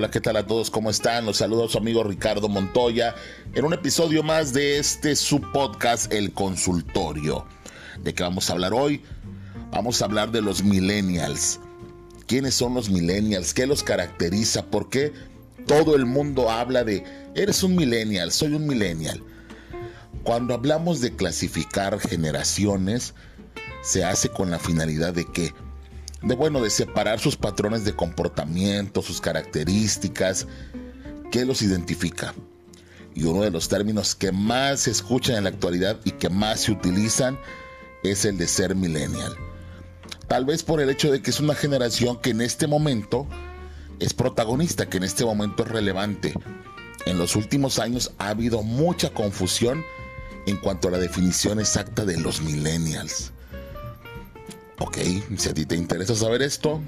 Hola, ¿qué tal a todos? ¿Cómo están? Los saludo a su amigo Ricardo Montoya en un episodio más de este su podcast El Consultorio. ¿De qué vamos a hablar hoy? Vamos a hablar de los millennials. ¿Quiénes son los millennials? ¿Qué los caracteriza? ¿Por qué todo el mundo habla de eres un millennial, soy un millennial? Cuando hablamos de clasificar generaciones, se hace con la finalidad de que de bueno, de separar sus patrones de comportamiento, sus características, qué los identifica. Y uno de los términos que más se escuchan en la actualidad y que más se utilizan es el de ser millennial. Tal vez por el hecho de que es una generación que en este momento es protagonista, que en este momento es relevante. En los últimos años ha habido mucha confusión en cuanto a la definición exacta de los millennials. Ok, si a ti te interesa saber esto,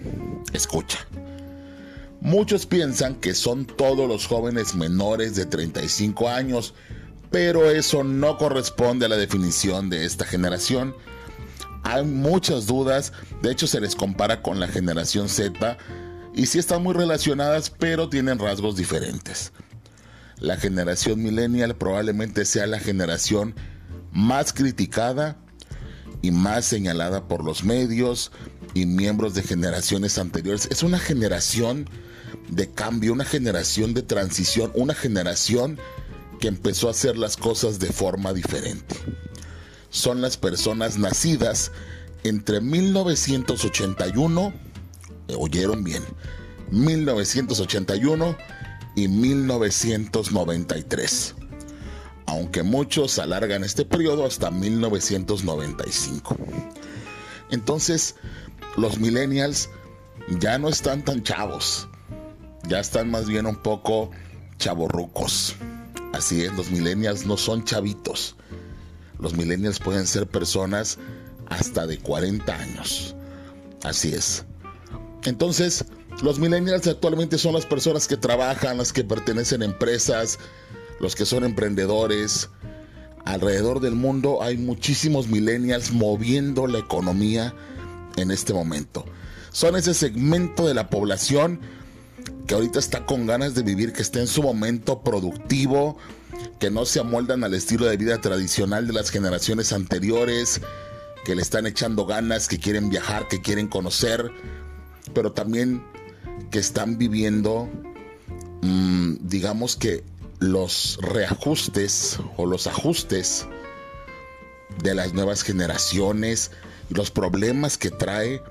escucha. Muchos piensan que son todos los jóvenes menores de 35 años, pero eso no corresponde a la definición de esta generación. Hay muchas dudas, de hecho se les compara con la generación Z y sí están muy relacionadas, pero tienen rasgos diferentes. La generación millennial probablemente sea la generación más criticada y más señalada por los medios y miembros de generaciones anteriores. Es una generación de cambio, una generación de transición, una generación que empezó a hacer las cosas de forma diferente. Son las personas nacidas entre 1981, eh, oyeron bien, 1981 y 1993 aunque muchos alargan este periodo hasta 1995. Entonces, los millennials ya no están tan chavos, ya están más bien un poco chavorrucos. Así es, los millennials no son chavitos. Los millennials pueden ser personas hasta de 40 años. Así es. Entonces, los millennials actualmente son las personas que trabajan, las que pertenecen a empresas, los que son emprendedores. Alrededor del mundo hay muchísimos millennials moviendo la economía en este momento. Son ese segmento de la población que ahorita está con ganas de vivir, que está en su momento productivo, que no se amoldan al estilo de vida tradicional de las generaciones anteriores, que le están echando ganas, que quieren viajar, que quieren conocer, pero también que están viviendo, mm, digamos que los reajustes o los ajustes de las nuevas generaciones y los problemas que trae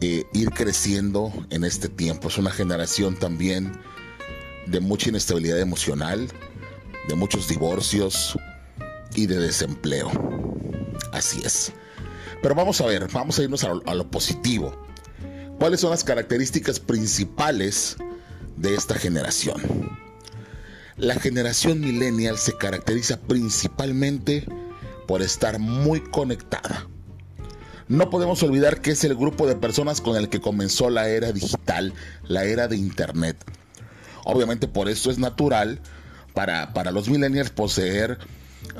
eh, ir creciendo en este tiempo. Es una generación también de mucha inestabilidad emocional, de muchos divorcios y de desempleo. Así es. Pero vamos a ver, vamos a irnos a a lo positivo. ¿Cuáles son las características principales de esta generación? La generación millennial se caracteriza principalmente por estar muy conectada. No podemos olvidar que es el grupo de personas con el que comenzó la era digital, la era de Internet. Obviamente por eso es natural para, para los millennials poseer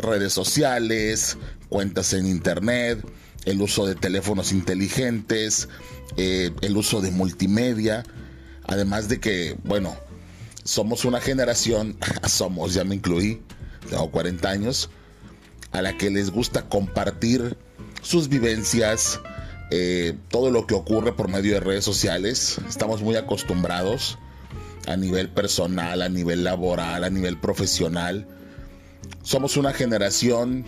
redes sociales, cuentas en Internet, el uso de teléfonos inteligentes, eh, el uso de multimedia, además de que, bueno, somos una generación, somos, ya me incluí, tengo 40 años, a la que les gusta compartir sus vivencias, eh, todo lo que ocurre por medio de redes sociales. Estamos muy acostumbrados a nivel personal, a nivel laboral, a nivel profesional. Somos una generación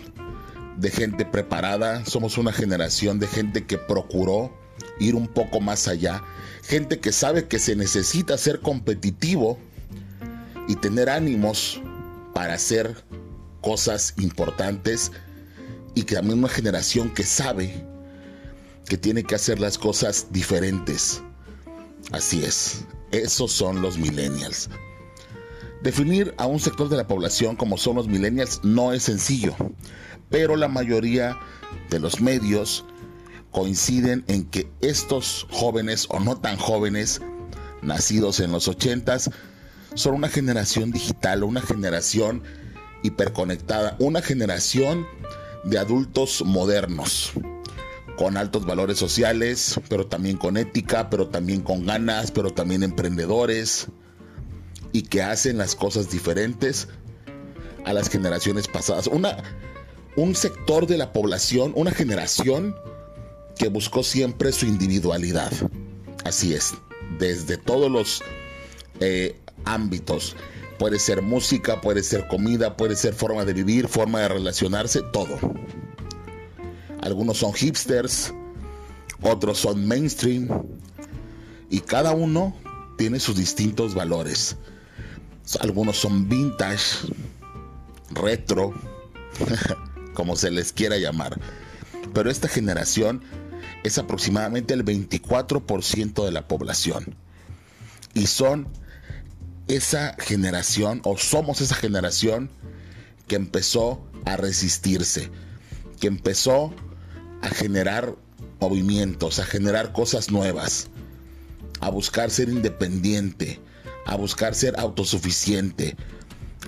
de gente preparada, somos una generación de gente que procuró ir un poco más allá, gente que sabe que se necesita ser competitivo y tener ánimos para hacer cosas importantes y que también una generación que sabe que tiene que hacer las cosas diferentes. Así es, esos son los millennials. Definir a un sector de la población como son los millennials no es sencillo, pero la mayoría de los medios coinciden en que estos jóvenes o no tan jóvenes, nacidos en los ochentas, son una generación digital, una generación hiperconectada, una generación de adultos modernos, con altos valores sociales, pero también con ética, pero también con ganas, pero también emprendedores. y que hacen las cosas diferentes a las generaciones pasadas. Una, un sector de la población, una generación que buscó siempre su individualidad. Así es, desde todos los eh, ámbitos. Puede ser música, puede ser comida, puede ser forma de vivir, forma de relacionarse, todo. Algunos son hipsters, otros son mainstream, y cada uno tiene sus distintos valores. Algunos son vintage, retro, como se les quiera llamar. Pero esta generación es aproximadamente el 24% de la población. Y son esa generación, o somos esa generación que empezó a resistirse, que empezó a generar movimientos, a generar cosas nuevas, a buscar ser independiente, a buscar ser autosuficiente,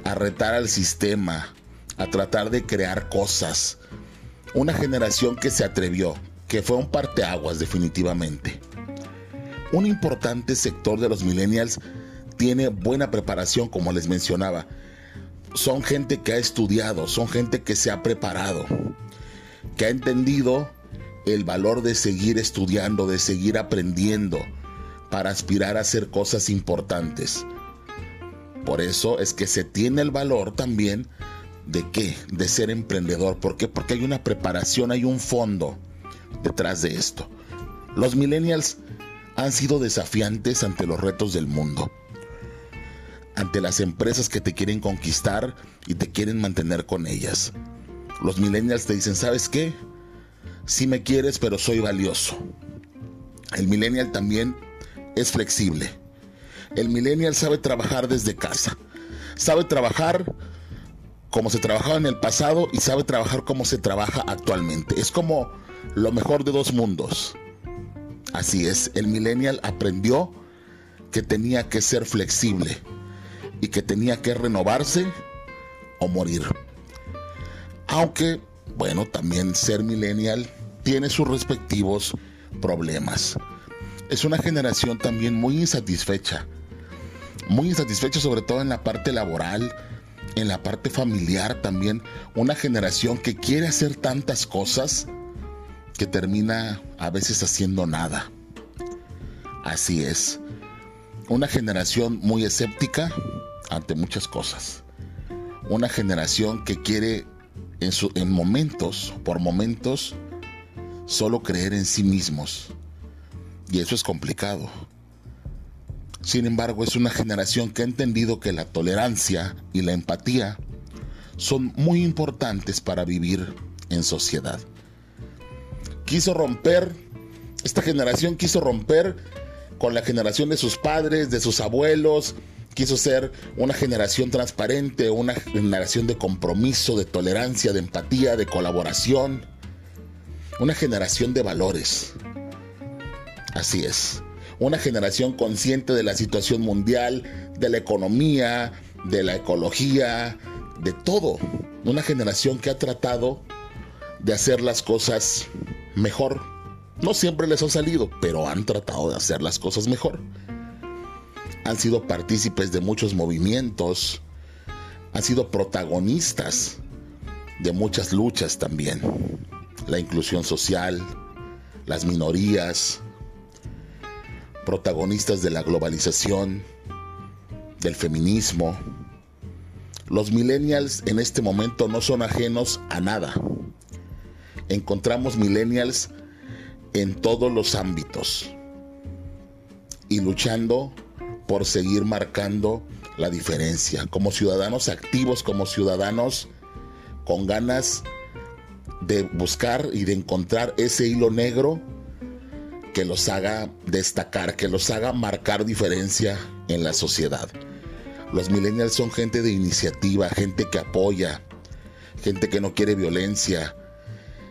a retar al sistema, a tratar de crear cosas. Una generación que se atrevió, que fue un parteaguas definitivamente. Un importante sector de los millennials tiene buena preparación, como les mencionaba. Son gente que ha estudiado, son gente que se ha preparado, que ha entendido el valor de seguir estudiando, de seguir aprendiendo, para aspirar a hacer cosas importantes. Por eso es que se tiene el valor también de qué? De ser emprendedor. ¿Por qué? Porque hay una preparación, hay un fondo detrás de esto. Los millennials han sido desafiantes ante los retos del mundo, ante las empresas que te quieren conquistar y te quieren mantener con ellas. Los millennials te dicen, ¿sabes qué? Sí me quieres, pero soy valioso. El millennial también es flexible. El millennial sabe trabajar desde casa. Sabe trabajar como se trabajaba en el pasado y sabe trabajar como se trabaja actualmente. Es como lo mejor de dos mundos. Así es, el millennial aprendió que tenía que ser flexible que tenía que renovarse o morir. Aunque, bueno, también ser millennial tiene sus respectivos problemas es una generación también muy insatisfecha. Muy insatisfecha sobre todo en la parte laboral, en la parte familiar también. Una generación que quiere hacer tantas cosas que termina a veces haciendo nada. Así es. Una generación muy escéptica ante muchas cosas. Una generación que quiere en, en momentos, por momentos, solo creer en sí mismos y eso es complicado. Sin embargo, es una generación que ha entendido que la tolerancia y la empatía son muy importantes para vivir en sociedad. Quiso romper, esta generación quiso romper con la generación de sus padres, de sus abuelos, quiso ser una generación transparente, una generación de compromiso, de tolerancia, de empatía, de colaboración, una generación de valores. Así es. Una generación consciente de la situación mundial, de la economía, de la ecología, de todo. Una generación que ha tratado de hacer las cosas mejor. No siempre les ha salido, pero han tratado de hacer las cosas mejor. Han sido partícipes de muchos movimientos, han sido protagonistas de muchas luchas también. La inclusión social, las minorías, protagonistas de la globalización, del feminismo. Los millennials en este momento no son ajenos a nada. Encontramos millennials en todos los ámbitos y luchando por seguir marcando la diferencia, como ciudadanos activos, como ciudadanos con ganas de buscar y de encontrar ese hilo negro que los haga destacar, que los haga marcar diferencia en la sociedad. Los millennials son gente de iniciativa, gente que apoya, gente que no quiere violencia,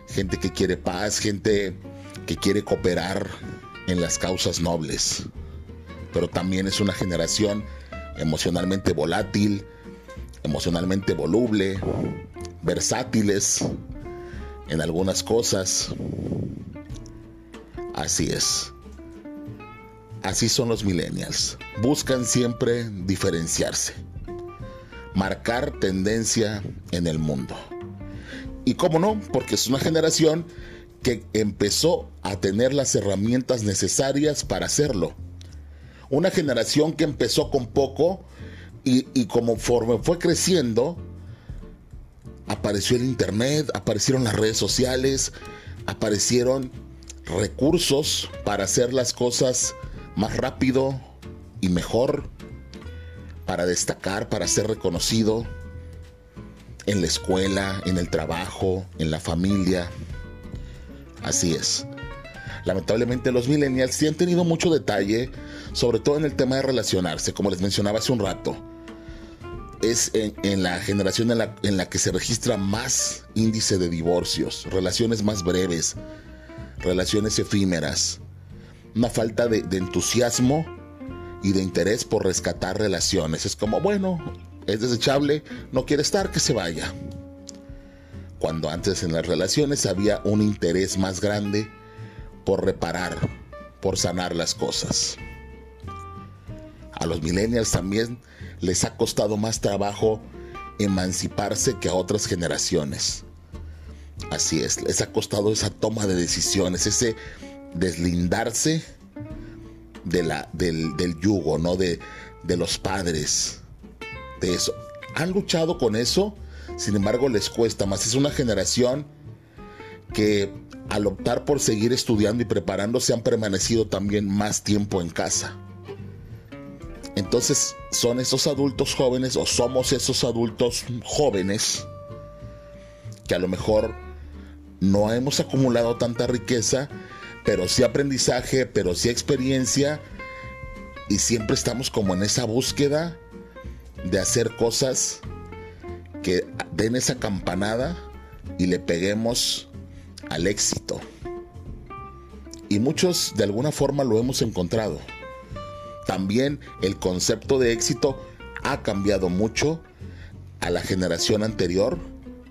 gente que quiere paz, gente que quiere cooperar en las causas nobles. Pero también es una generación emocionalmente volátil, emocionalmente voluble, versátiles en algunas cosas, Así es. así son los millennials. Buscan siempre diferenciarse, marcar tendencia en el mundo. Y cómo no, porque es una generación que empezó a tener las herramientas necesarias para hacerlo. Una generación que empezó con poco y, y conforme fue creciendo, apareció el Internet, aparecieron las redes sociales, aparecieron recursos para hacer las cosas más rápido y mejor, para destacar, para ser reconocido en la escuela, en el trabajo, en la familia. Así es. Lamentablemente los millennials sí han tenido mucho detalle, sobre todo en el tema de relacionarse, como les mencionaba hace un rato. Es en, la generación en la, que se registra más índice de divorcios, relaciones más breves, relaciones efímeras, una falta de, entusiasmo y de interés por rescatar relaciones. Es como, bueno, es desechable, no quiere estar, que se vaya. Cuando antes en las relaciones había un interés más grande por reparar, por sanar las cosas. A los millennials también les ha costado más trabajo emanciparse que a otras generaciones. Así es, les ha costado esa toma de decisiones, ese deslindarse de la, del, yugo, ¿no? De, de los padres, de eso. Han luchado con eso, sin embargo les cuesta más. Es una generación que al optar por seguir estudiando y preparándose han permanecido también más tiempo en casa. Entonces son esos adultos jóvenes o somos esos adultos jóvenes que a lo mejor no hemos acumulado tanta riqueza, pero sí aprendizaje, pero sí experiencia, y siempre estamos como en esa búsqueda de hacer cosas que den esa campanada y le peguemos al éxito. Y muchos de alguna forma lo hemos encontrado. También el concepto de éxito ha cambiado mucho a la generación anterior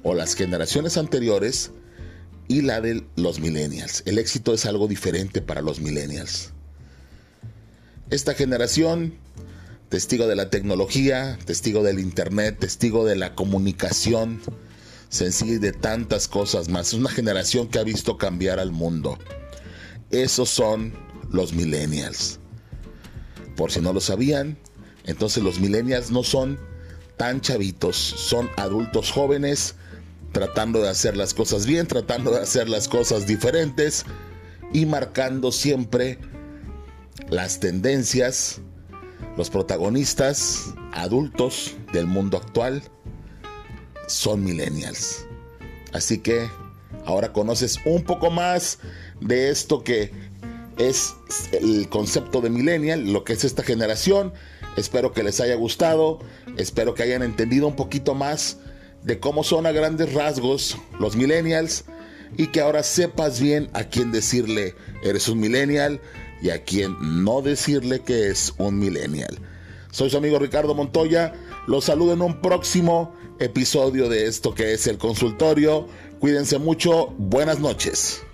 o las generaciones anteriores y la de los millennials. El éxito es algo diferente para los millennials. Esta generación, testigo de la tecnología, testigo del Internet, testigo de la comunicación sencilla y de tantas cosas más. Es una generación que ha visto cambiar al mundo. Esos son los millennials. Por si no lo sabían, entonces los millennials no son tan chavitos, son adultos jóvenes tratando de hacer las cosas bien, tratando de hacer las cosas diferentes y marcando siempre las tendencias, los protagonistas adultos del mundo actual son millennials. Así que ahora conoces un poco más de esto que es el concepto de millennial, lo que es esta generación. Espero que les haya gustado, espero que hayan entendido un poquito más de cómo son a grandes rasgos los millennials y que ahora sepas bien a quién decirle eres un millennial y a quién no decirle que es un millennial. Soy su amigo Ricardo Montoya, los saludo en un próximo episodio de esto que es el consultorio. Cuídense mucho, buenas noches.